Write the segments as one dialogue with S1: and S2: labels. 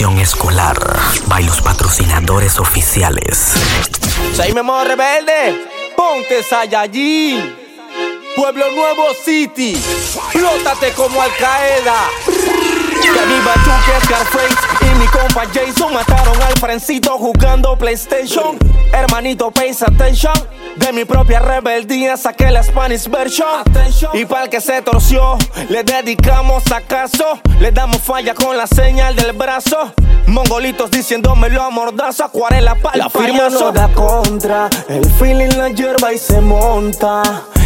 S1: promoción escolar. By los patrocinadores oficiales.
S2: me modo rebelde. Ponte Saiyajin. Pueblo Nuevo City. Flótate como Al Qaeda. Que viva Scarface y mi compa Jason mataron al frencito jugando PlayStation. Hermanito, pay attention. De mi propia rebeldía saqué la Spanish version. Y para el que se torció, le dedicamos acaso. Le damos falla con la señal del brazo. Mongolitos diciéndomelo a mordazo, acuarela para La firma no da contra, el feeling la hierba y se monta.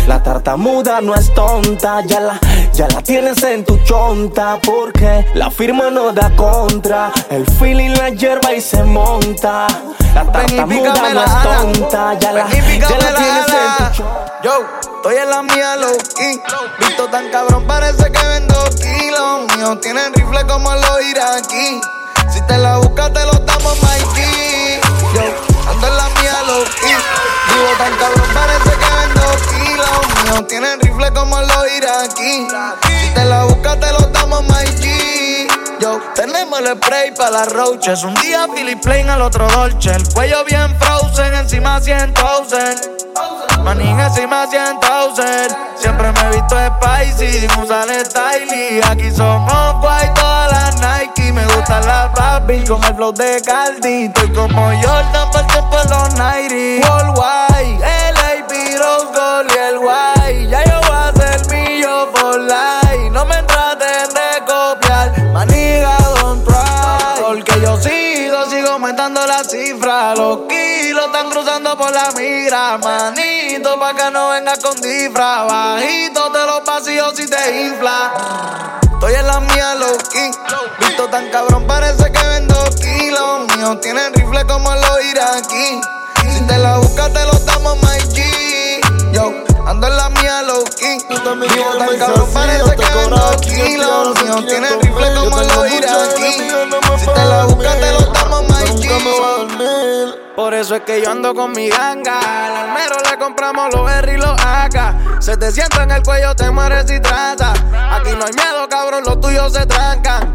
S2: La tartamuda no es tonta, ya la, ya la tienes en tu chonta. Porque la firma no da contra, el feeling la hierba y se monta. La tartamuda no es tonta, ya la, ya la tienes en tu.
S3: Yo, estoy en la mía low key. Visto tan cabrón, parece que vendo kilos. Míos tienen rifle como los iraquí. Si te la buscas, te lo damos, Mikey. Yo, ando en la mía low key. Vivo tan cabrón, parece que vendo kilos. Míos tienen rifle como los iraquí. Si te la buscas, te lo damos, Mikey. Yo, tenemos el spray para las roaches. Un día Philip Plain al otro Dolce. El cuello bien frozen, encima 100 Manín encima 100 Siempre me he visto spicy, sin usar styling. Aquí somos guay, todas las Nike. Me gustan las Barbie con el flow de Caldi. Estoy como Jordan, por tiempo en los 90. Worldwide, LA, Rose Gold y el guay. Cifra. Los kilos están cruzando por la mira, manito, pa' que no venga con disfra. Bajito de los vacíos y te infla. Estoy en la mía, low key. Visto tan cabrón, parece que vendo kilos. Míos tienen rifle como los iraquí. Si te la buscas, te lo damos, my G. Yo, ando en la mía, low key. Vivo tan cabrón, parece que vendo kilos. Míos tienen rifle como los iraquí. Si te la buscas, te lo. Por eso es que yo ando con mi ganga. Al almero le compramos los R y los AK. Se te sienta en el cuello, te mueres y trata. Aquí no hay miedo, cabrón, los tuyos se trancan.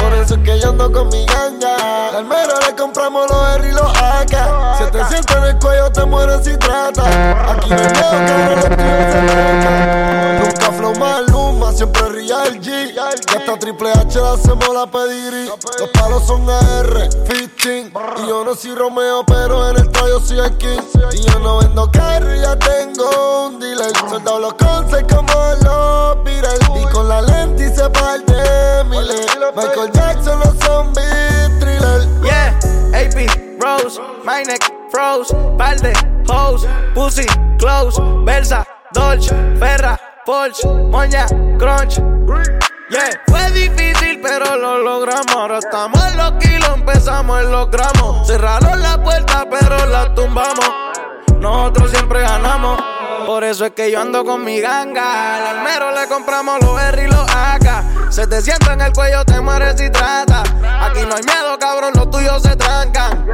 S4: Por, eso es que yo ando con mi ganga. Al almero le compramos los R y los AK. Se te sienta en el cuello, te mueres y trata. Aquí no hay miedo, trancan. Nunca flow maluma, siempre el G. Ya hasta Triple H le hacemos la pedigrí. Los palos son AR, 15. Y yo no soy Romeo, pero en el tallo soy el King. Y yo no vendo carro, ya tengo un dealer. Soldado los concepts como los Beatles. Y con la lente y se parte Miller. Michael Jackson, los zombies, thriller.
S3: Yeah, AP, Rose, my neck, froze. Palde, hose, pussy, close. Versa, Dolce, Ferra. Porsche, Moña, Crunch. Yeah, fue difícil, pero lo logramos. Ahora estamos en los kilos, empezamos en los gramos. Cerraron la puerta, pero la tumbamos. Nosotros siempre ganamos. Por eso es que yo ando con mi ganga. Al almero le compramos los R y los AK. Se te sienta en el cuello, te mueres y trata. Aquí no hay miedo, cabrón, los tuyos se trancan.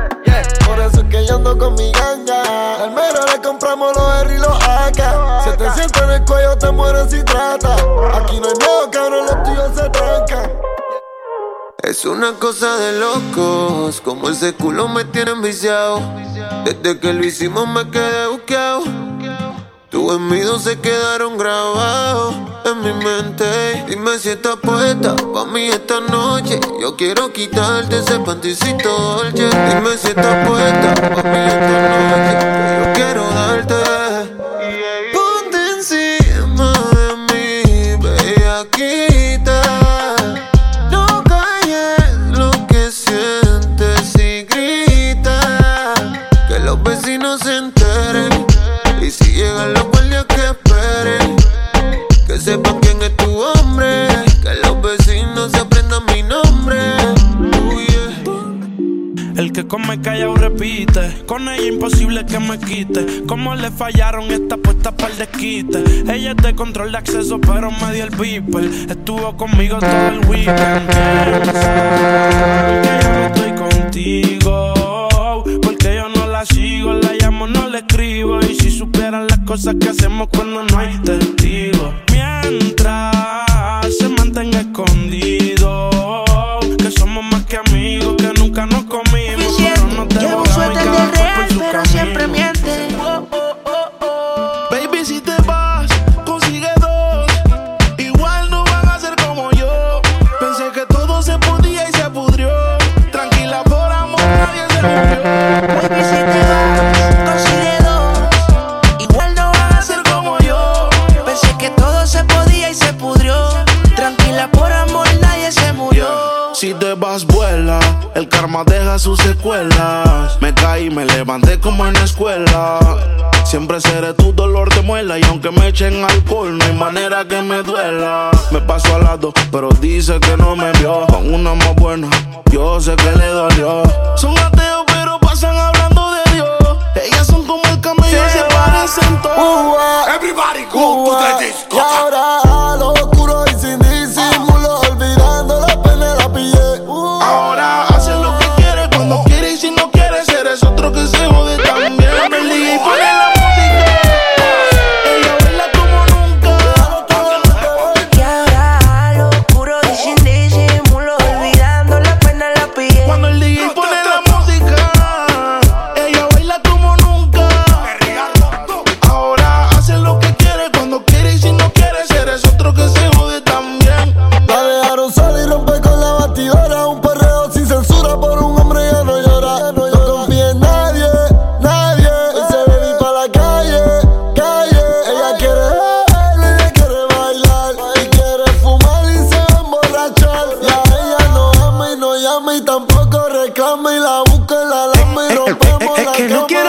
S4: Por eso es que yo ando con mi ganga. Al almero le compramos los R y los AK. Se te sienta en el cuello, te mueres y trata. Aquí no hay miedo, cabrón, los tuyos se trancan.
S5: Es una cosa de locos, como ese culo me tiene enviciado. Desde que lo hicimos me quedé buqueado. Tus gemidos se quedaron grabados en mi mente. Dime si estás puesta pa' mí esta noche. Yo quiero quitarte ese panticito dolce. Dime si estás puesta pa' mí esta noche. Yo quiero darte.
S6: Come callado repite, con ella imposible que me quite. Como le fallaron esta puesta para el desquite. Ella es de control de acceso, pero me dio el beeper. Estuvo conmigo todo el weekend. Que yo no estoy contigo, porque yo no la sigo, la llamo, no le escribo. Y si supieran las cosas que hacemos cuando no hay testigos. Mientras se mantenga escondido,
S7: dice que no me vio con una más buena. Yo sé que que no quiero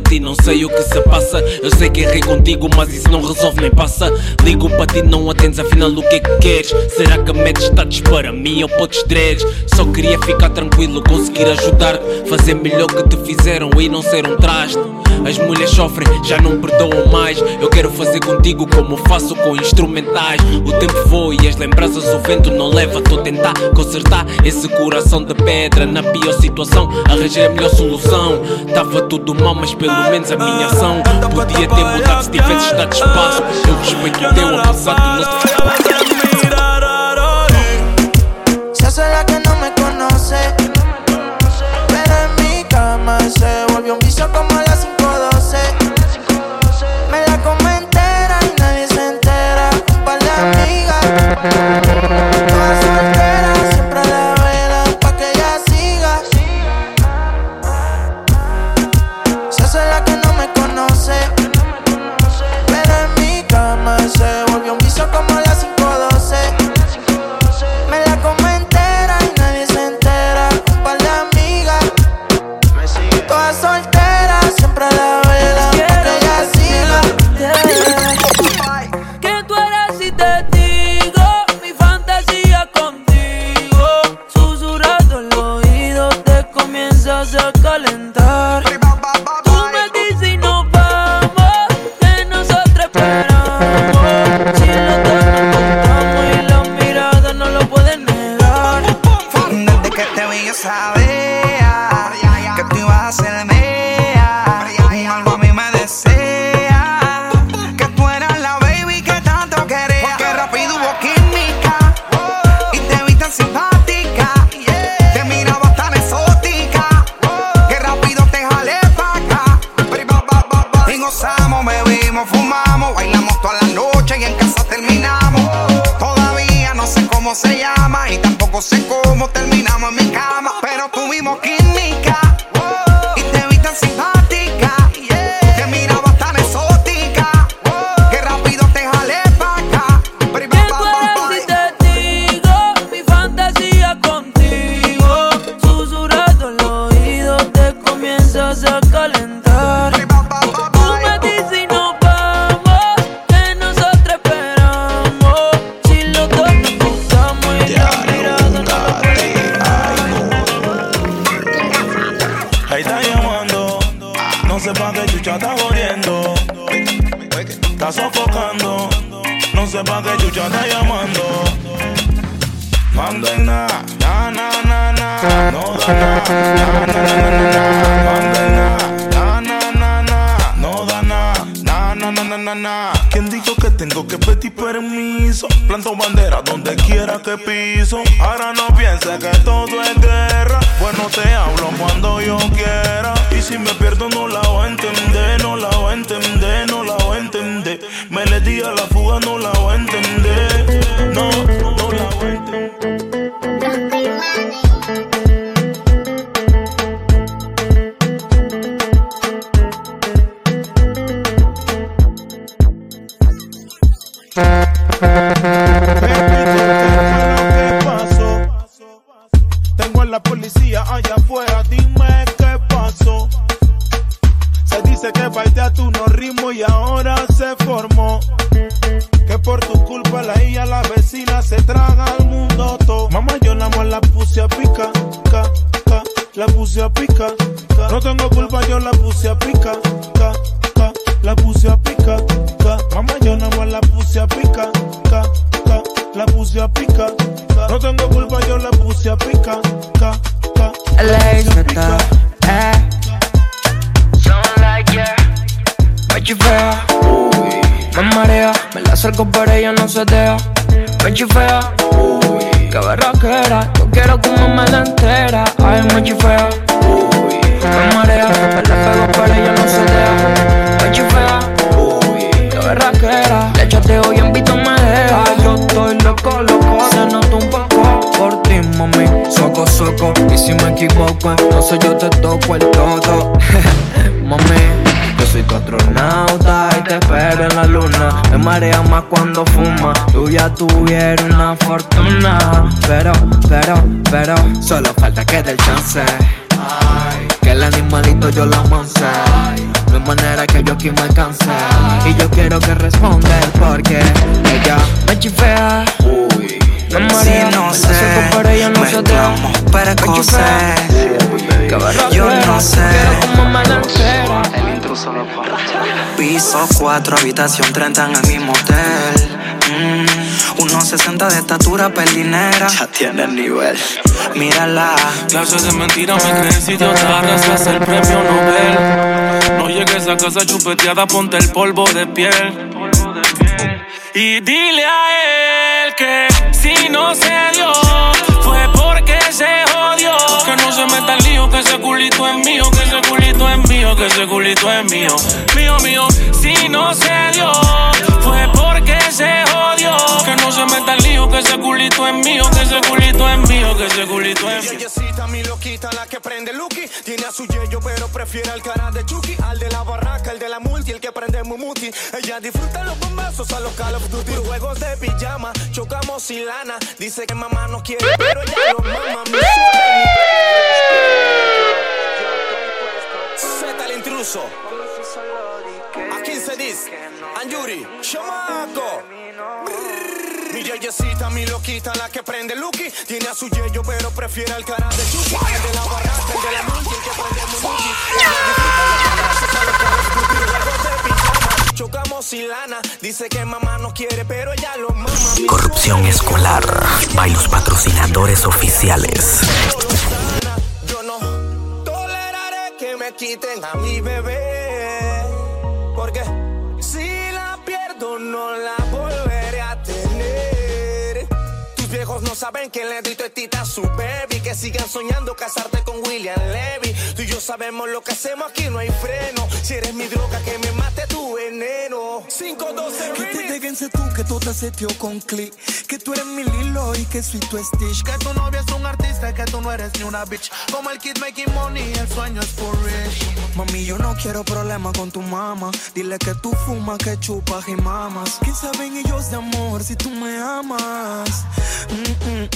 S7: de
S8: ti, não sei o que se passa. Eu sei que errei contigo, mas isso não resolve nem passa. Ligo para ti, não atendes, afinal o que é que queres? Será que metes status para mim ou podes dreads? Só queria ficar tranquilo, conseguir ajudar-te, fazer melhor que te fizeram e não ser um traste.
S9: As mulheres sofrem, já não perdoam mais. Eu quero fazer contigo como faço com instrumentais. O tempo voa e as lembranças o vento não leva. Tô a tentar consertar esse coração de pedra. Na pior situação, arranjei a melhor solução. Tava tudo mal, mas pelo menos a minha ação podia ter mudado se tivesse dado espaço. Eu respeito o teu, apesar do nosso.
S10: tiempo sé cómo
S11: ¿Quién dijo que tengo que pedir permiso? Planto bandera donde quiera que piso. Ahora no pienses que todo es guerra. Bueno, te hablo cuando yo
S12: cuando yo la mancé No hay manera que yo aquí me canse Y yo quiero que responda porque Ella me chifea. Uy, me marea, sí,
S10: no sé,
S12: para ella no
S10: mezclamos para
S12: cosas
S10: Yo no sé.
S12: El
S13: intruso lo Piso 4, habitación 30 en el mismo hotel. Mm unos 60 de estatura, pelinera. Ya tiene el nivel. Mírala.
S14: Clases de mentira me crees y te arrastras el premio Nobel. No llegues a casa chupeteada, ponte el polvo de piel. Y dile a él que si no se dio, fue porque se jodió. Que no se meta el lío, que ese culito es mío, que ese culito es mío, que ese culito es mío. Mío, mío, si no se dio, fue porque se jodió. No se meta el lío, que ese culito es mío, que ese culito es mío, que ese culito es mío.
S15: Yeyecita, mi loquita, la que prende Lucky. Tiene a su yello, pero prefiere al cara de Chucky. Al de la barraca, el de la multi, el que prende Mumuti. Ella disfruta los bombazos a los Call of Duty. Juegos de pijama, chocamos sin lana. Dice que mamá no quiere, pero ella lo mama. Mi Z el intruso. A 15 dis. Anjuri, Chamaco. Yeyecita, mi loquita, la que prende Lucky. Tiene a su yello, pero prefiere al cara de Chucky. El de la barraca, el de la multi, el que prende pijama, chocamos sin lana. Dice que mamá no quiere, pero ella lo mama.
S1: Corrupción escolar. By los patrocinadores oficiales.
S15: Yo no toleraré que me quiten a mi bebé. Porque si la pierdo, no la saben que le doy tita a su baby. Que sigan soñando casarte con William Levy. Tú y yo sabemos lo que hacemos aquí, no hay freno. Si eres mi droga, que me mate tu veneno. 512
S12: Que te déjense tú, que tú te seteo con click. Que tú eres mi Lilo y que soy tu Stitch. Que tu novia es un artista, que tú no eres ni una bitch. Como el kid making money, el sueño es for rich. Mami, yo no quiero problema con tu mamá. Dile que tú fumas, que chupas y mamas. ¿Qué saben ellos de amor si tú me amas? Mm, mm, mm.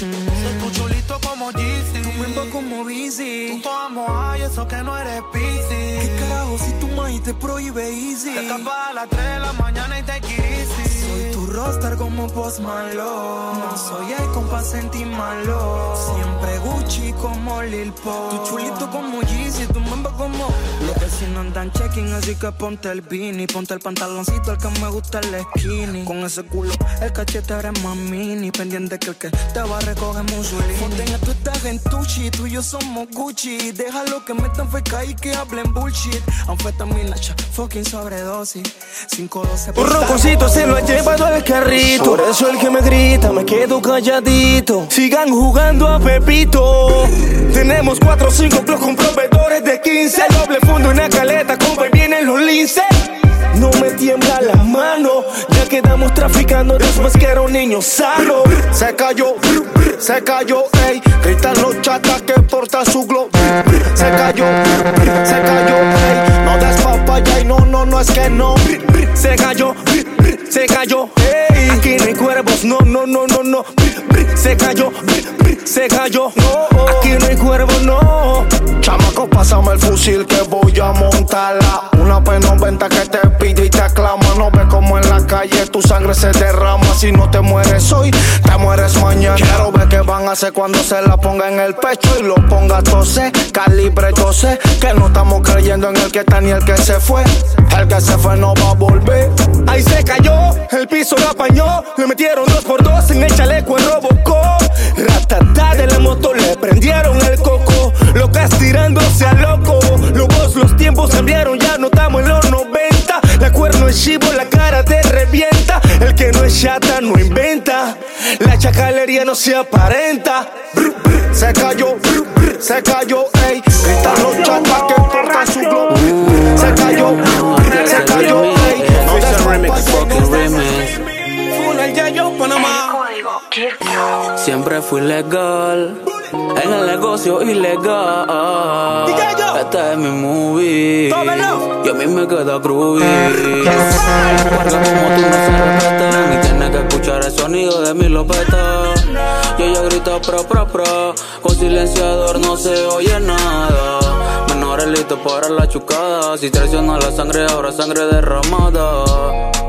S15: Soy tu chulito como Jeezy.
S12: Tu memba como Busy.
S15: Tu amo ay, eso que no eres busy.
S12: ¿Qué carajo si tu maíz te prohíbe easy?
S15: Te escapas a las 3 de la mañana y te easy.
S12: Soy tu roster como Post Malone. No soy el compa malo. Siempre Gucci como Lil Pop. Tu chulito como Yeezy, tu memba como. Los vecinos andan checking, así que ponte el beanie. Ponte el pantaloncito, el que me gusta el skinny. Con ese culo, el cachete eres más mini. Pendiente que el que te va a recoger Mussolini. Fonden tú estás en Tucci, tú y yo somos Gucci. Déjalo que metan feca y que hablen bullshit. Anfetamina, cha, fucking sobredosis. 512
S15: Un roconcito se lo ha llevado al carrito. Por eso el que me grita, me quedo calladito. Sigan jugando a Pepito. Tenemos 4 o 5 clubs con proveedores de 15. Doble fondo en la caleta, compa, y vienen los linces. No me tiembla la mano, ya quedamos traficando después que era un niño sano.
S16: Se cayó, se cayó, ey. Gritan los chatas que porta su globo. Se cayó, se cayó, ey. No des papaya y no, no, no es que no.
S15: Se cayó, se cayó. ey. Aquí no hay cuervos, no, no, no, no, no. Se cayó, se cayó. Aquí no hay cuervos, no.
S16: Pásame el fusil que voy a montarla. Una P90 que te pide y te aclama. No ves como en la calle tu sangre se derrama. Si no te mueres hoy, te mueres mañana. Quiero ver qué van a hacer cuando se la ponga en el pecho y lo ponga a toser. Calibre 12, que no estamos creyendo en el que está ni el que se fue. El que se fue no va a volver.
S15: Ahí se cayó, el piso lo apañó. Le metieron dos por dos en el chaleco en Robocop. Ratata de la moto le prendieron el coco. Locas tirándose a loco. Locos los tiempos cambiaron, ya no estamos en los 90. La cuerno es chivo, la cara te revienta. El que no es chata no inventa. La chacalería no se aparenta.
S16: Se cayó, se cayó, ey. Gritan los chatas que portan su globo. Se cayó, se cayó, ey. No papaya y no
S15: Full el Yayo, Panamá.
S17: Siempre fui legal. En el negocio ilegal. Esta es mi movie. Y a mí me queda groovy. Porque como tú no se respetan. Y tienes que escuchar el sonido de mi lopeta. Y ella grita pro pro pro. Con silenciador no se oye nada. Menores listos para la chucada. Si traiciona la sangre, ahora sangre derramada.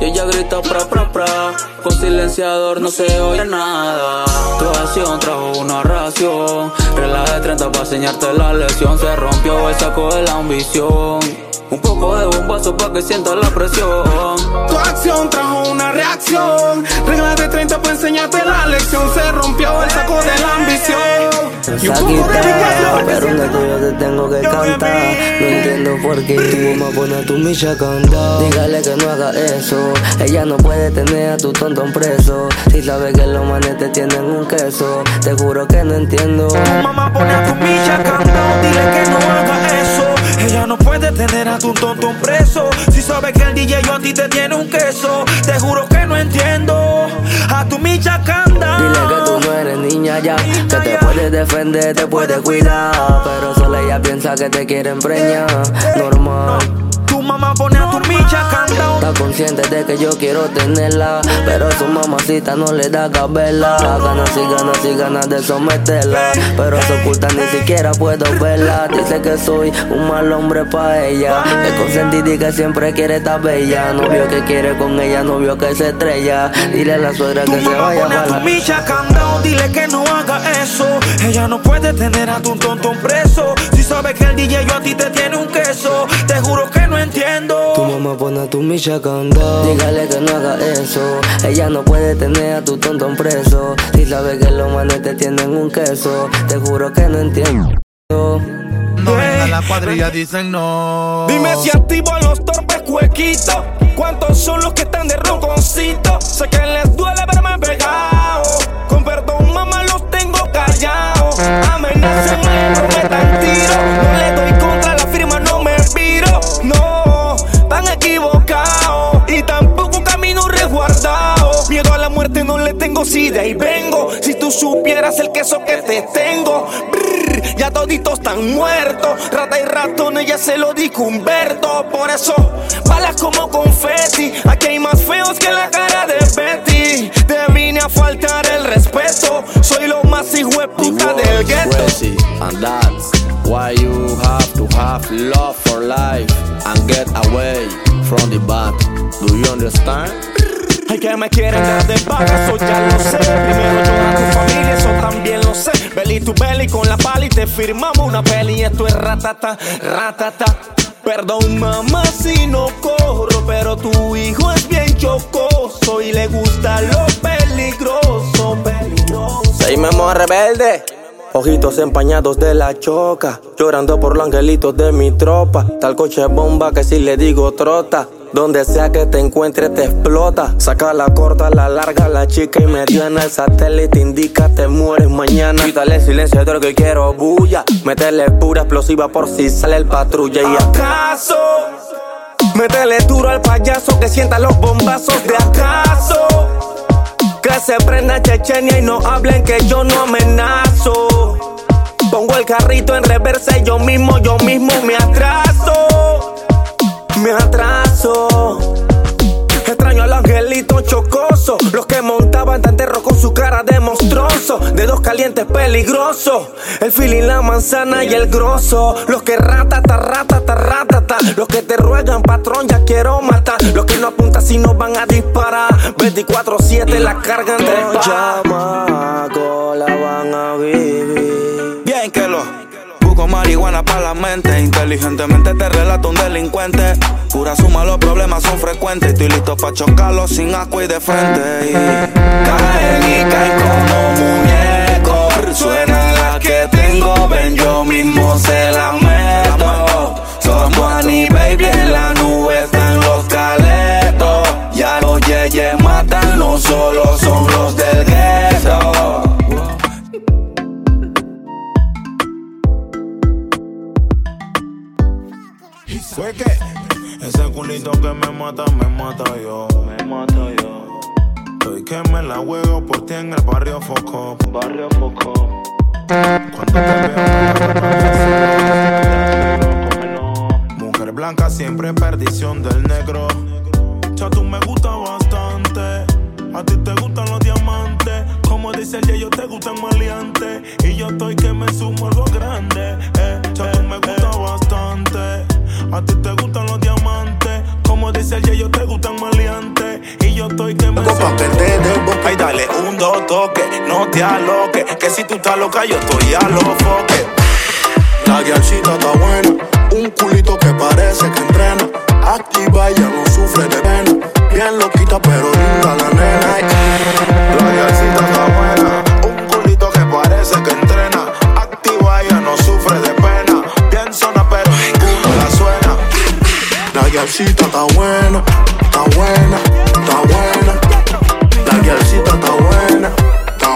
S17: Y ella grita pra pra pra. Con silenciador no se oye nada. Tu acción trajo una ración. Regla de 30 para enseñarte la lección. Se rompió el saco de la ambición. Un poco de bombazo pa' que sienta la presión.
S15: Tu acción trajo una reacción. Regla de 30 para enseñarte la lección. Se rompió el saco de la ambición. De educación.
S18: Pero un gato yo te tengo que cantar. No entiendo por qué tu mamá pone a tu micha a cantar. Dígale que no haga eso. Ella no puede tener a tu tontón preso. Si sabe que los manes te tienen un queso. Te juro que no entiendo.
S7: Tu mamá pone a tu micha a cantar. Dile que no haga eso. Ella no puede tener a tu tonto preso. Si sabe que el DJ yo a ti te tiene un queso. Te juro que no entiendo. A tu micha canta.
S18: Dile que tú no eres niña ya. Que te puedes defender, te puedes cuidar. Pero solo ella piensa que te quiere empreñar. Normal.
S7: Tu mamá pone a tu micha canta.
S18: Está consciente de que yo quiero tenerla. Pero su mamacita no le da cabela. Ganas y ganas y ganas de someterla. Pero se oculta, ni siquiera puedo verla. Dice que soy un mal hombre pa' ella. Es consentida y que siempre quiere estar bella. Novio que quiere con ella, novio que se estrella. Dile a la suegra que se vaya para la.
S7: micha candado, dile que no haga eso. Ella no puede tener a tu tonto preso. Si sabe que el DJ yo a ti te tiene un queso. Te juro que no entiendo.
S18: Mamá pone a tu micha candado. Dígale que no haga eso. Ella no puede tener a tu tontón preso. Si sabe que los manes te tienen un queso. Te juro que no entiendo.
S11: No venga la cuadrilla, dicen no.
S15: Dime si activo a los torpes cuequitos. ¿Cuántos son los que están de ronconcito? Sé que les duele verme pegado. Con perdón, mamá, los tengo callados. Amenazan, me prometan tiro. Tengo, si de ahí vengo. Si tú supieras el queso que te tengo. Brr, ya toditos están muertos. Rata y ratón, ya se lo dijo Humberto. Por eso, balas como confeti. Aquí hay más feos que la cara de Betty. Te vine a faltar el respeto. Soy lo más hijo de puta del gueto.
S2: And that's why you have to have love for life and get away from the bad. Do you understand?
S15: Hay que me quieren dar de vaca, eso ya lo sé. Primero yo a tu familia, eso también lo sé. Belly to belly con la pali, te firmamos una peli. Esto es ratata, ratata. Perdón, mamá, si no corro, pero tu hijo es bien chocoso y le gusta lo peligroso, peligroso.
S2: Seguimos rebelde. Ojitos empañados de la choca, llorando por los angelitos de mi tropa. Tal coche bomba que si le digo trota. Donde sea que te encuentre te explota. Saca la corta, la larga, la chica y mediana. El satélite indica te mueres mañana. Quítale silencio de lo que quiero bulla. Métele pura explosiva por si sale el patrulla y
S15: ¿Acaso? Métele duro al payaso que sienta los bombazos de acaso. Que se prenda Chechenia y no hablen que yo no amenazo. Pongo el carrito en reversa y yo mismo, yo mismo me atraso. Me atraso. Extraño al angelito chocoso. Los que montaban tan terror con su cara de monstruoso. Dedos calientes peligrosos. El feeling, la manzana y el grosso. Los que ratata, ratata, ratata. Los que te ruegan, patrón, ya quiero matar. Los que no apuntan si no van a disparar. 24-7 la cargan de
S2: chamacos la van a vivir.
S7: Marihuana para la mente. Inteligentemente te relato un delincuente. Pura suma, los problemas son frecuentes. Estoy listo para chocarlos sin asco y de frente. Y caen y caen como muñecos. Suena la que tengo, ven, yo mismo se la meto. Somos Annie, baby, en la
S11: Fue que ese culito que me mata, me mata yo. Me mata yo. Estoy que me la juego por ti en el barrio Foco. Barrio Foco. Cuando te veo, Mujer blanca, siempre perdición del negro. Ya tú me gusta bastante. A ti te gustan los diamantes. Como dice el yo te gustan maleantes. Y yo estoy que me sumo algo grande. Eh, ya tú me gusta bastante. A ti te gustan los diamantes. Como dice el yo te gustan maleantes. Y yo estoy que me
S7: Pa' que te boca y dale un dos toque, no te aloques, que si tú estás loca yo estoy a los foques.
S11: La guiachita está buena, Un culito que parece que entrena. Activa y ya no sufre de pena. Bien loquita, pero linda la nena.
S19: La
S11: guialcita está buena, está buena, está buena. La guialcita está buena, está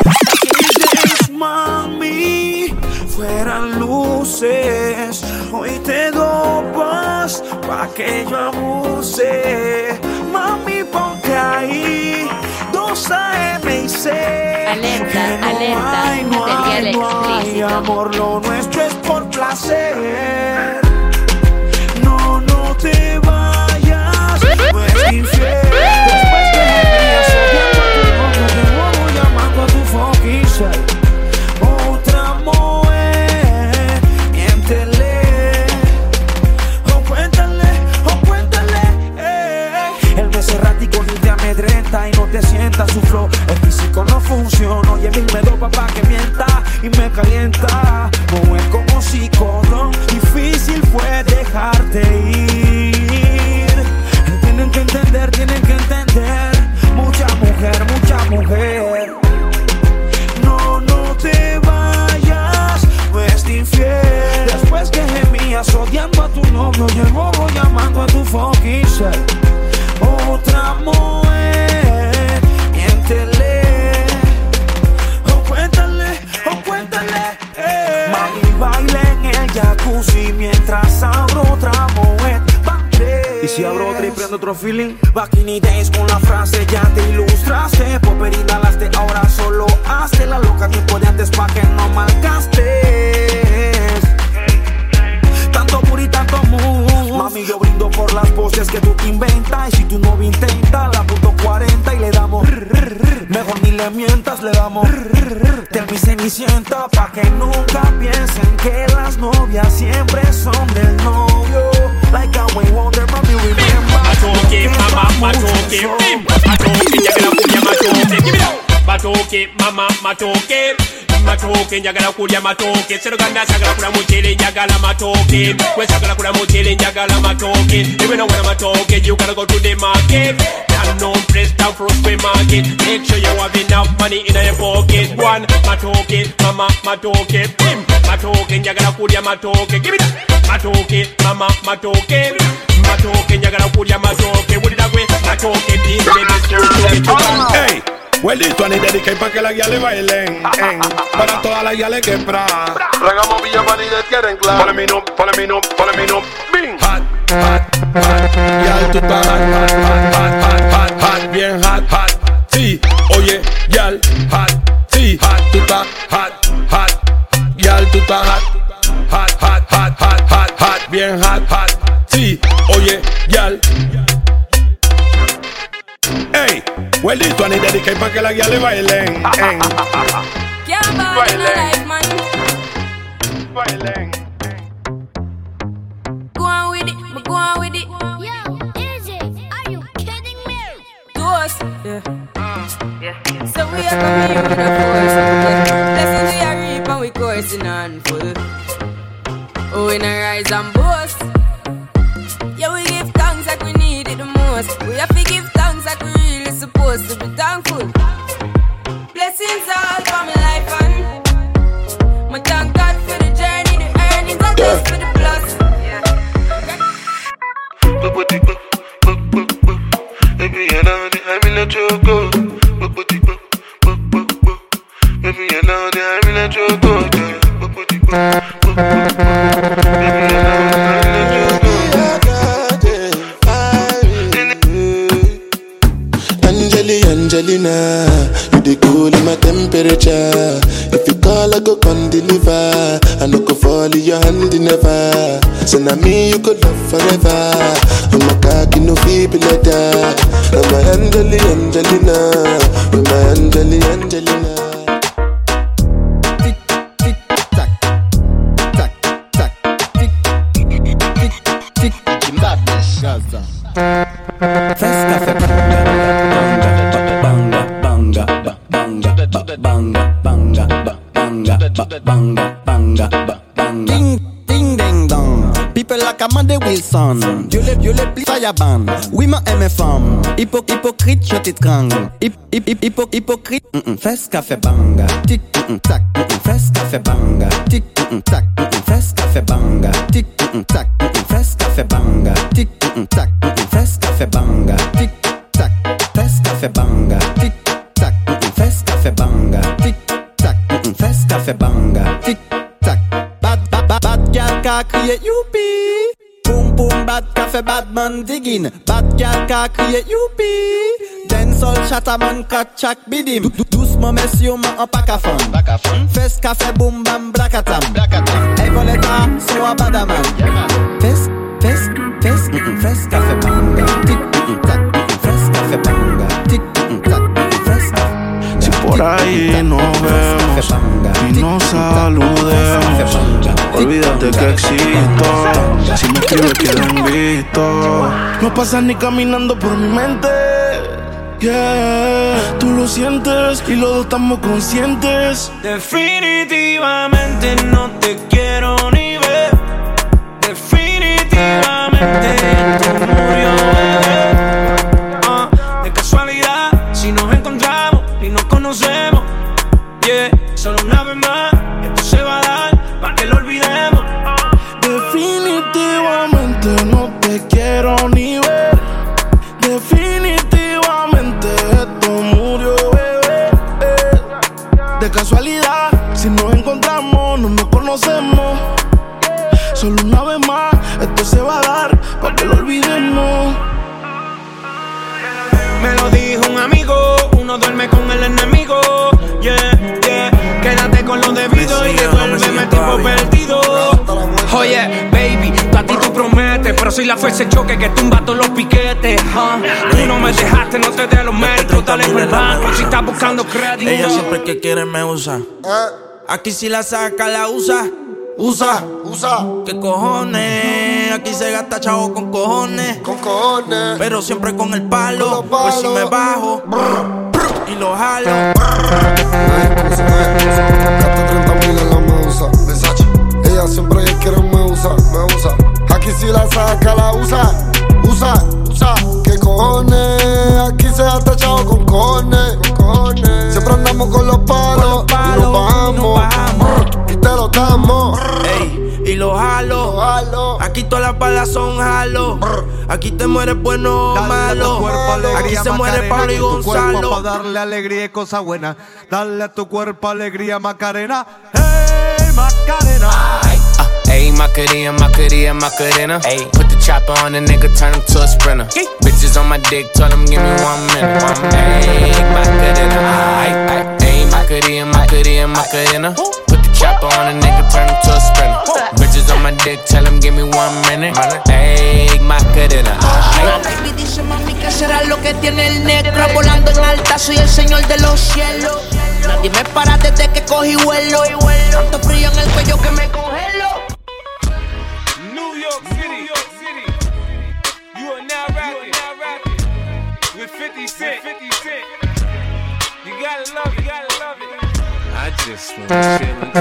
S7: Days, mami, fueran luces. Hoy te dopas pa' que yo abuse. Mami, ponte ahí, dos AM y C.
S20: Alerta,
S7: no
S20: alerta,
S7: hay, no hay, no hay
S20: explícito.
S7: amor, lo nuestro es por placer. Su flow. El físico no funciona, oye, mil me dopa pa' que mienta y me calienta. No es como psicólogo, difícil fue dejarte ir. A tu novio y el bobo llamando a tu fucking. Otra mujer, miéntele. O cuéntale, o cuéntale. eh. Mami baila en el jacuzzi mientras abro otra mujer. Y si abro otra y prendo otro feeling Back in the days con la frase ya te ilustraste Popper inhalaste, ahora solo hazte La loca tiempo de antes pa' que no malgastes Tanto puri, yo brindo por las poses que tú te inventas Y si tu novio intenta, la punto 40 y le damos Mejor ni le mientas, le damos Tell me cenicienta pa' que nunca piensen que las novias siempre son del novio Like a way wonder, mami, remember
S21: Matoke, mama, matoke, bim. Matoke, njagala kulya matoke. Give it up. Matoke, mama, matoke. matooke njagala kulya matooke seroganda sagala kula mucere njagala matooke kwesagala kula mucere njagala matooke ebenogona matooke you gotta go to the market. Unknown place down from square market. Make sure you have enough money in your pocket. One matooke mama matooke pim matooke njagala kulya matooke give it up matooke mama matooke matooke njagala kulya matooke wulira gwe matooke
S19: hey! Well, this one is dedicated para que las guiales bailen. en. Para todas las guiales que pra. Regamos Villa Vanilla, quieren claro. Follow me no, follow me no, follow me no. Bing. Hot, hot, hot. Yal, tú estás hot, hot, hot, hot, hot, hot, hot. Bien hot, hot. Sí, oye, yal, hot. Sí, hot, tú estás hot, hot. Yal, tú estás hot. Hot, hot, hot, hot, hot, hot. Bien hot, hot. Sí, oye, yal. Ey, well, this one is dedicated para que las guiales bailen. en.
S22: Eh, Can't eh. buy no life, man.
S19: Bailen.
S22: Go on with it, but go on with it. Yo, easy. Are you kidding me? Ghost. Yeah. Mm, yeah. So we are coming here with a force. Yeah. Blessings we are reap and we coursing on full. Oh, in a rise and boast.
S23: bedankt hypocrite, je t'étrangle. Hip, hip, hip, hypo, hypocrite. Mm -mm, fais ce qu'a fait banga. Tic, mm -mm, tac, mm -mm, fais ce qu'a fait banga. Tic, mm -mm, tac, mm -mm, fais ce qu'a fait banga. Tic, mm -mm, tac, mm -mm, fais ce qu'a fait banga. Tic, mm -mm, tac, mm -mm, fais ce qu'a fait banga. Tic, tac, fais ce qu'a fait banga. Tic, tac, mm -mm, fais ce qu'a fait banga. Tic, tac, mm -mm, fais ce qu'a fait banga. Tic, tac. Bad, bad, bad, bad gal ka crié youpi. Boom bat ka fe batman digin. Bat gal ka kriye youpi. Den sol chata man kat chak bidim. Dousman mes yo man an pakafon Fes ka fe boom bam blakatam E voleta sou a badaman Fes, fes, fes Fes ka fe banga Tik, tak, fes ka fe banga Tik, tak, fes
S6: ka Por ahí nos vemos y nos saludemos, olvídate que existo. Si me escribes quedan visto. No pasas ni caminando por mi mente. Yeah, tú lo sientes y los dos estamos conscientes.
S14: Definitivamente no te quiero ni ver. Definitivamente uno duerme con el enemigo. Yeah, yeah. Quédate con lo debido y devuélveme tiempo perdido. Oye, baby, tú a ti tú prometes, pero soy la fuerza de choque que tumba todos los piquetes. huh. Tú no me dejaste, no te dé los méritos, dale por el banco si estás buscando crédito.
S7: Ella siempre que quiere me usa. Aquí si la saca, la usa. Usa, usa. ¿Qué cojones? Aquí se gasta chavo con cojones. Con cojones. Pero siempre con el palo. Por si me bajo. Y lo jalo.
S4: Gasto 30 mil en la musa. Ella siempre que quiere me usa, me usa. Aquí si la saca, la usa. Usa, usa. ¿Qué cojones? Aquí se ha tachado con cojones. Siempre andamos con los palos. y nos bajamos. Y te lo damos.
S7: Ey, y lo jalo. Aquí todas las balas son jalo. Aquí te mueres bueno o malo. Aquí se muere Pablo y Gonzalo.
S24: Para darle alegría y cosa buena. Dale a tu cuerpo alegría, Macarena. Hey, Macarena.
S25: Ayy, Macarena, Macarena, Macarena. Ayy, put the chopper on the nigga, turn him to a sprinter. Bitches on my dick, tell him give me one minute. Ayy, Macarena. Ayy, ayy, ayy, Macarena, Macarena, Macarena. Chopper on the nigga, turn him to a sprinter. Bitches on my dick, tell him give me one minute. Ayy, Macarena. Ayy.
S26: Baby dice mami que será lo que tiene el negro Volando en alta, soy el señor de los cielos Nadie me para desde que cogí vuelo Tanto frío en el cuello que me congelo
S27: New York City, New York City. You are now rapping, with 50 Cent. 50 Cent. You gotta love it, I just wanna chill and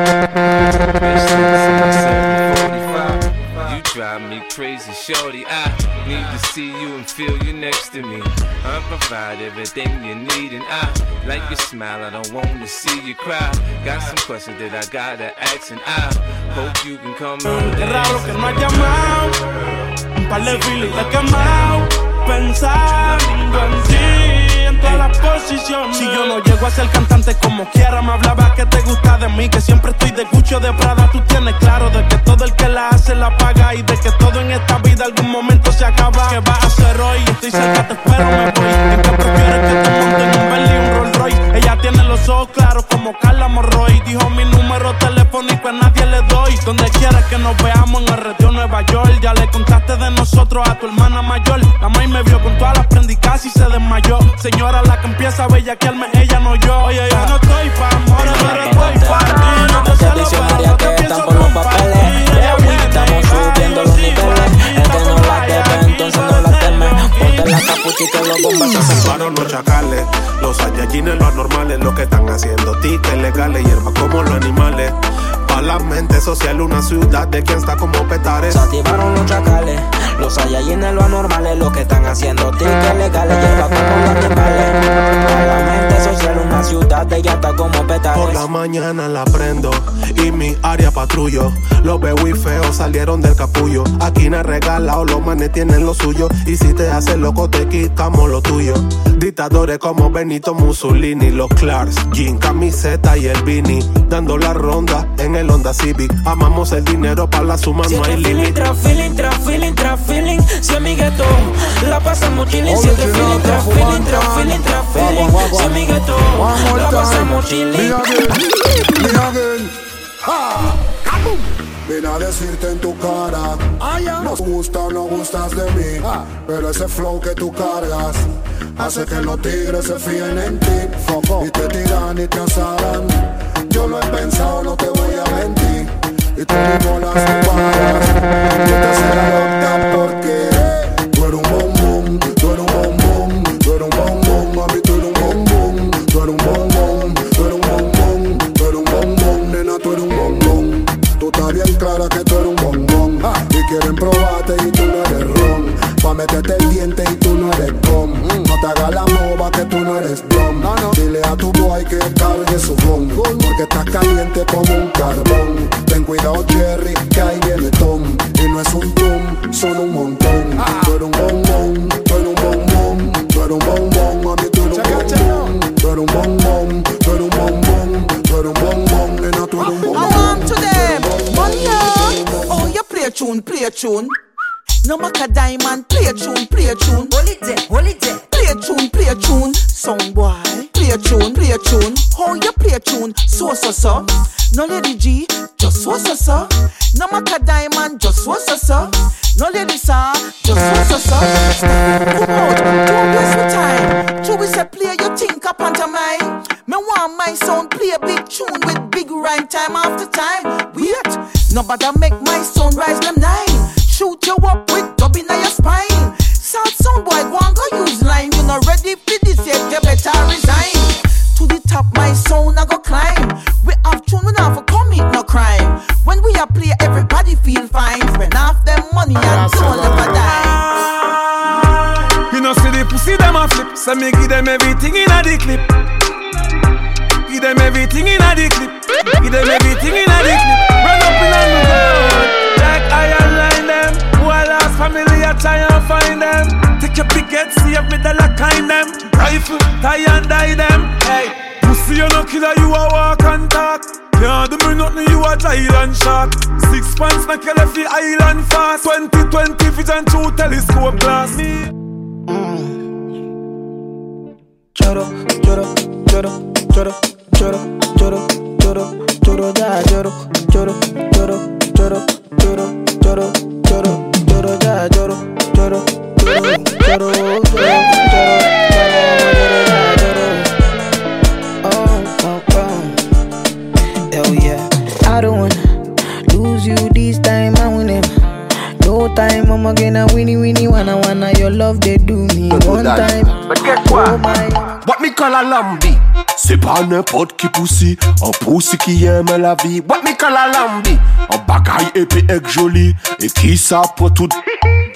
S27: Been since 745. You drive me crazy, shorty. I need to see you and feel you next to me. I provide everything you need, and I like your smile. I don't wanna see you cry. Got some questions that I gotta ask, and I hope you can come on.
S6: Qué raro que no ha llamado. Un par de filis te he quemado. Pensando en ti, Si yo no llego a ser cantante como quiera, me hablaba que te gusta de mí. Que siempre estoy de Gucci o de Prada. Tú tienes claro de que todo el que la hace la paga. Y de que todo en esta vida algún momento se acaba. ¿Qué vas a hacer hoy? Estoy cerca, te espero, me voy. ¿En qué prefieres que te monten un Bentley Ella tiene los ojos claros como Carla Morroy. Dijo mi número telefónico a nadie le doy. Donde quiera que nos veamos en el retiro Nueva York. Ya le contaste de nosotros a tu hermana mayor. La maíz me vio con todas las prendicas y se desmayó. Señora, la que empieza a bellaquearme, ella no yo. Oye, yo no estoy pa' amores, pero estoy pa' ti. No te celos, pero te pienso compartir.
S12: Estamos subiendo los niveles. El que no la debe, entonces no la. Ponte la que los bombas se
S28: Salvaron los chacales, los saiyajines, los anormales, lo que están haciendo tickets legales, hierba como los animales. Pa' la mente social, una ciudad de quien está como petares.
S12: Se activaron los chacales,
S29: Los Saiyajines, lo anormal es lo que están haciendo. Tickets legales, lleva como los animales. A la mente social, una ciudad de llanta como petales.
S30: Por la mañana la prendo y mi área patrullo. Los veo y feos salieron del capullo. Aquí no regalado, los manes tienen lo suyo. Y si te haces loco, te quitamos lo tuyo. Dictadores como Benito Mussolini, los Clarks, jean, camiseta y el Vini. Dando la ronda en el Honda Civic. Amamos el dinero, para la suma no hay
S31: feeling,
S30: límite.
S31: Feeling. Si amigueto, la pasamos chilling. Siete feeling, tra feeling, tra feeling, tra feeling. Si amigueto, la pasamos chilling.
S32: Vine a decirte en tu cara. Nos gusta o no gustas de mí Pero ese flow que tú cargas Hace que los tigres se fíen en ti. Y te tiran y te asaran. Yo lo he pensado, no te voy a mentir Y tú mismo la porque eres un bombón, tú eres un bombón Tú eres un bombón, mami, tú eres un bombón Tú eres un bombón, tú eres un bombón Tú eres un bombón, nena, tú eres un bombón. Tú estás bien clara que tú eres un bombón Y quieren probarte y tú no eres ron. Pa' meterte el diente y tú no eres gom. No te hagas la mova que tú no eres dom Dile a tu boy que cargue su bon Porque estás caliente como un carbón Ten cuidado Jerry que ahí viene Tom Y no es un tom, son un montón Tú eres un bombón, tú eres un bombón Tú eres un bombón, mami tú eres un bombón Tú eres un bombón, tú eres un bombón Tú eres un bombón, nena tú eres un bombón
S26: I want to them. Money. Oh, you play a tune, play a tune. No matter diamond, play a tune, play a tune. Hold it there, hold it there. Play a tune, play a tune. Sound boy, play a tune, play a tune. Oh, you play a tune, so so so. No lady G, just so so so. No matter diamond, just so so so. No lady sir, just so so so. Come out, don't waste my time. True, we say play your think up onto mine. Me want my sound play a big tune with big rhyme time after time. Wait, nobody make my sound rise them nine. Shoot you up
S30: fote ki pousi, an pousi ki yeme la vi Wap mi kala lambi, an bagay epi ek joli E ki sa pou tout,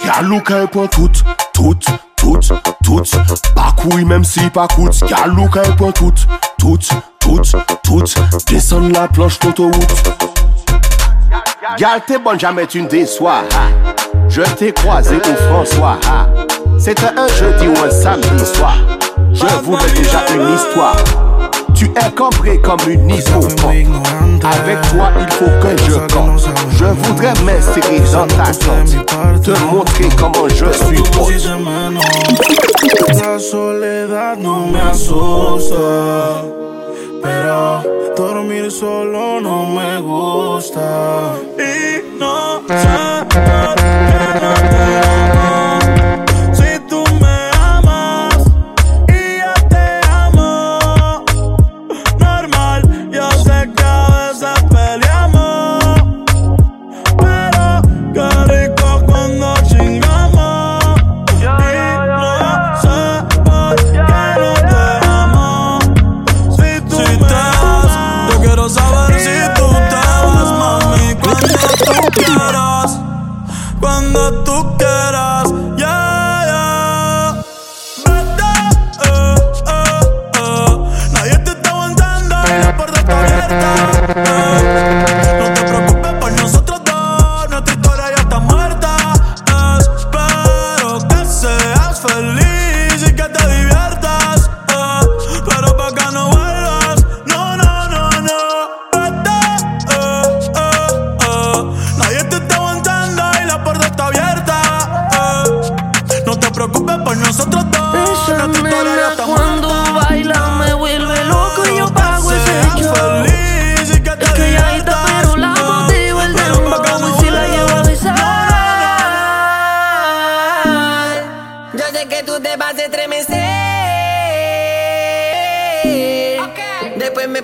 S30: yalou ka e tout, tout Tout, tout, bakouy menm si pas kout Yalou ka e pou tout, tout, tout, tout Desan la planche konto wout Gal t'es bonne, jamais tu ne déçois. Je t'ai croisé au François. C'était un jeudi ou un samedi soir. Je vous fais déjà une histoire. Tu es compris comme une hippopompe. Avec toi, il faut que je compte. Je voudrais m'insérer dans ta tente. Te montrer comment je suis
S6: nota. La soledad no me asusta, pero dormir solo no me gusta. Y no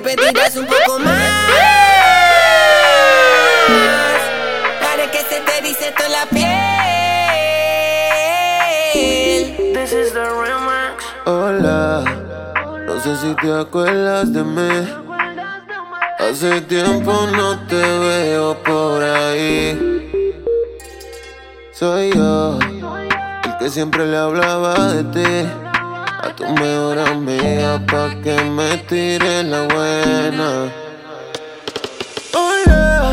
S33: pedirás un poco más. Para que se te dice toda la piel.
S31: This is the remix.
S5: Hola, no sé si te acuerdas de mí. Hace tiempo no te veo por ahí. Soy yo, el que siempre le hablaba de ti. A tu mejor amiga pa' que me tire la buena. Hola,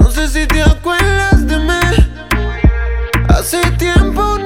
S5: no sé si te acuerdas de mí. Hace tiempo no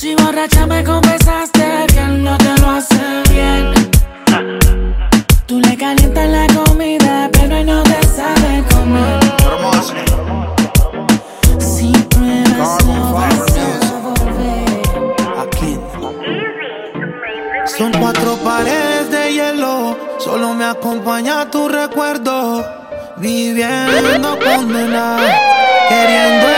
S34: Si borracha me confesaste que él no te lo hace bien. Tú le calientas la comida, pero él no te sabe comer. Si pruebas, no vas a volver.
S13: Son cuatro paredes de hielo, solo me acompaña tu recuerdo. Viviendo condenado, queriendo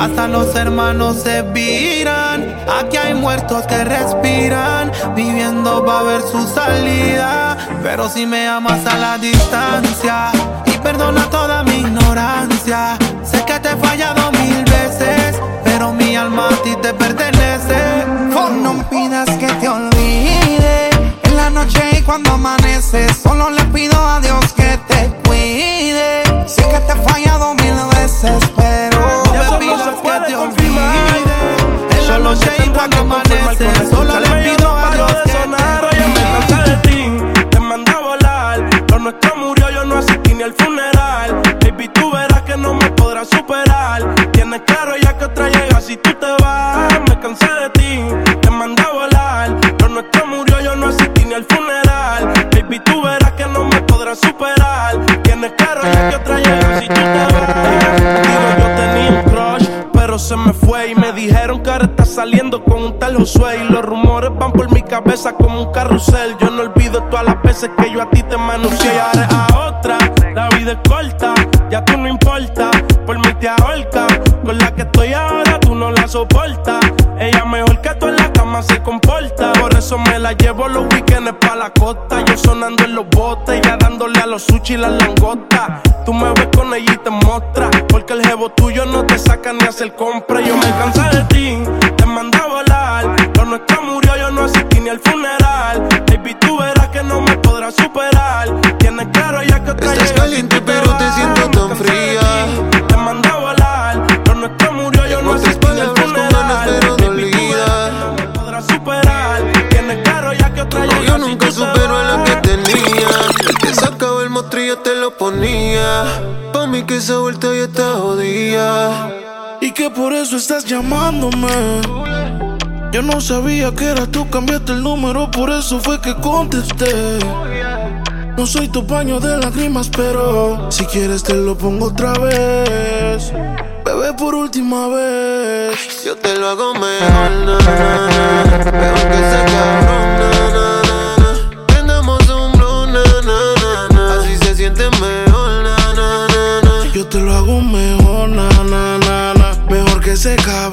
S13: hasta los hermanos se viran. Aquí hay muertos que respiran, viviendo va a ver su salida. Pero si me amas a la distancia y perdona toda mi ignorancia, sé que te he fallado mil veces pero mi alma a ti te pertenece. No pidas que te olvide en la noche y cuando amanece. Solo le pido a Dios que te cuide. Sé que te he fallado mil veces, pero que te olvide. En la noche y cuando amanece. Solo le pido a Dios
S6: de
S13: que
S6: sonar, oye, me cansé de ti, te mandé a volar. Lo nuestro murió, yo no asistí ni al funeral. Baby, tú verás que no me podrás superar. Tienes claro ya que otra llega si tú te vas. Me cansé de ti, se me fue y me dijeron que ahora está saliendo con un tal Josué y los rumores van por mi cabeza como un carrusel. Yo no olvido todas las veces que yo a ti te manuncié a otra. La vida es corta, ya tú no importa, por mí te ahorca. Con la que estoy ahora tú no la soportas. Eso me la llevo los weekends pa' la costa. Yo sonando en los botes, ya dándole a los sushi y las langostas. Tú me ves con ella y te mostras. Porque el jevo tuyo no te saca ni hacer compra. Yo me cansé de ti, te mandé a volar. Lo nuestro murió, yo no asistí ni al funeral. Baby, tú verás que no me podrás superar. Tienes claro ya que otra
S5: Estás caliente,
S6: te
S5: pero te
S6: vas.
S5: siento tan fría.
S6: ti, Te mandé a volar. Lo nuestro murió, yo no asistí ni al funeral.
S5: Nunca supero a la que tenía. El que sacaba el mostrillo te lo ponía. Pa' mí que esa vuelta ya está jodida.
S6: Y que por eso estás llamándome. Yo no sabía que era tú, cambiaste el número, por eso fue que contesté. No soy tu paño de lágrimas, pero si quieres te lo pongo otra vez. Bebé, por última vez.
S5: Yo te lo hago mejor, na, na, que ese cabrón, na.
S6: Que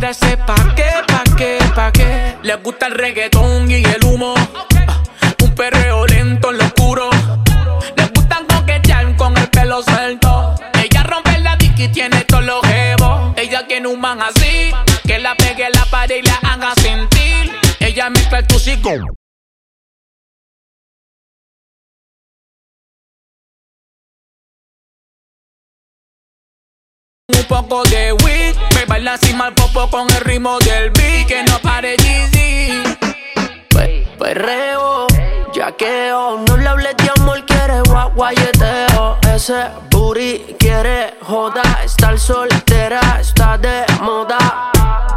S35: ahora sé pa'
S36: qué, pa' qué, pa' qué.
S37: Les gusta el reggaetón y el humo. Ah, un perreo lento en lo oscuro. Les gustan coquetear con el pelo suelto. Ella rompe la dick y tiene todos los jebos. Ella tiene un man así. Que la pegue en la pared y la haga sentir. Ella mezcla el tucico un poco de weed. Me baila así mal popo con el ritmo del beat. Que no pare
S31: GZ. Perreo, yaqueo. Oh, no le hables de amor, quiere guayeteo. Ese booty quiere joda. Estar soltera está de moda.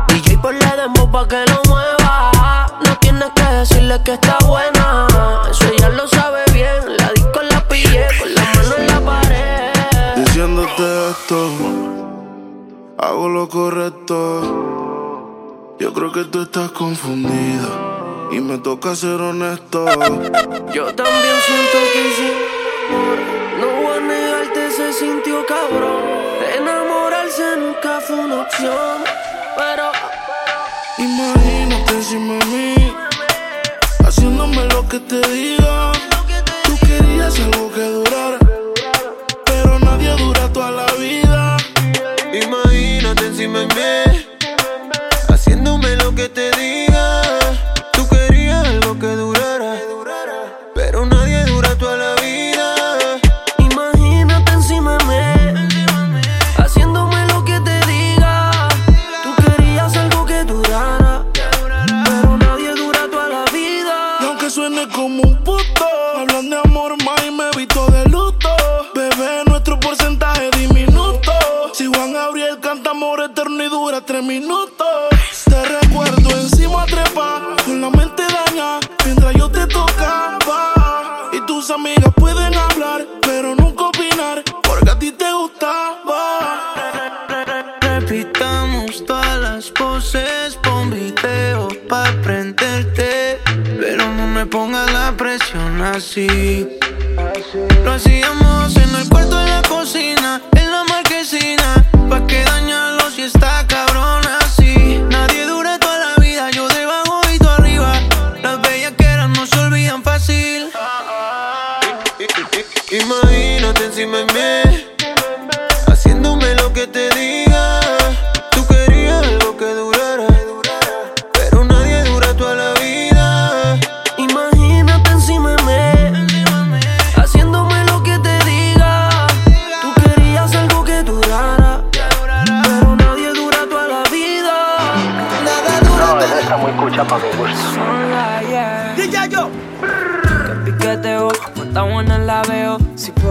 S31: DJ ponle dembow pa' que lo mueva. No tienes que decirle que está buena. Eso ella lo sabe bien. La disco la pillé con la mano en la pared
S14: diciéndote esto. Hago lo correcto. Yo creo que tú estás confundida y me toca ser honesto.
S31: Yo también siento que sí. No voy a negarte, se sintió cabrón. Enamorarse nunca fue una opción. Pero,
S14: imagínate encima de mí, haciéndome lo que te diga. Tú querías algo que durara me,
S31: man.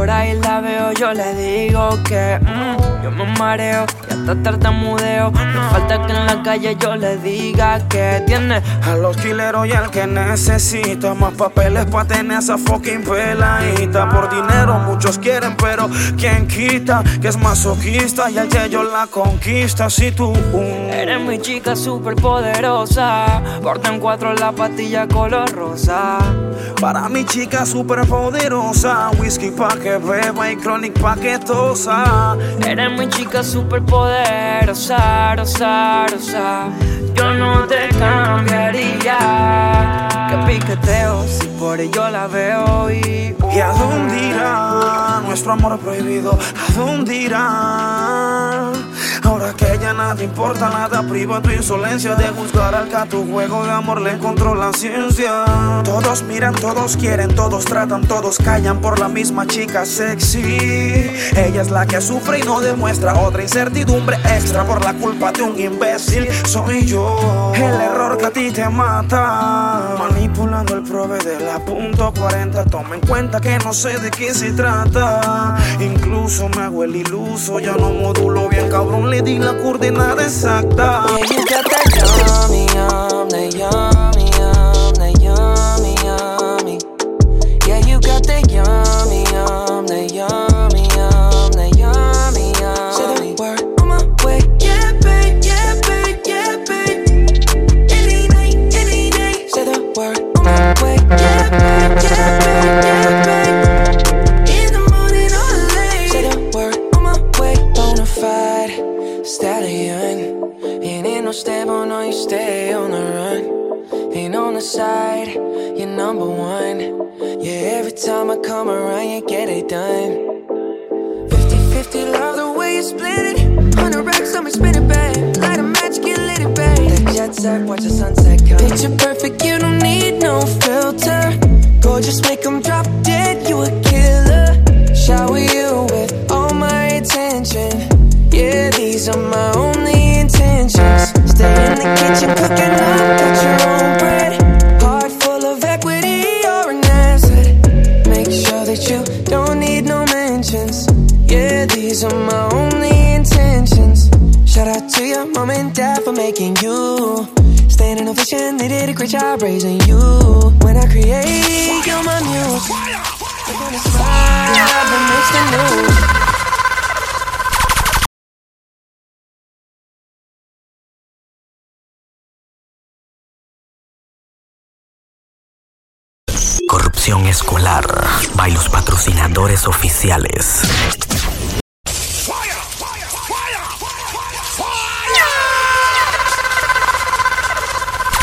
S31: Por ahí la veo, yo le digo que mm, yo me mareo y hasta tartamudeo. No falta que en la calle yo le diga que tiene
S7: A los quileros y al que necesita más papeles pa' tener esa fucking peladita. Por dinero muchos quieren, pero ¿quién quita? Que es masoquista y al que yo la conquista. Si tú
S31: Eres mi chica super poderosa. Corta en cuatro la patilla color rosa.
S7: Para mi chica super poderosa, whisky pa' que beba y chronic pa' que tosa.
S31: Eres mi chica super poderosa, rosa, rosa. Yo no te cambiaría. Que piqueteo si por ello la veo y.
S7: ¿Y a dónde irá nuestro amor prohibido? ¿A dónde irá? Ahora que ya nada importa, nada priva tu insolencia de juzgar al que a tu juego de amor le encontró la ciencia. Todos miran, todos quieren, todos tratan, todos callan por la misma chica sexy. Ella es la que sufre y no demuestra otra incertidumbre extra por la culpa de un imbécil. Soy yo, el error que a ti te mata. Manipulando el prove de la punto 40. Toma en cuenta que no sé de qué se trata. Incluso me hago el iluso, ya no modulo bien, cabrón. Le di la coordenada exacta.
S31: Yeah, you got that yummy, yum, that yum,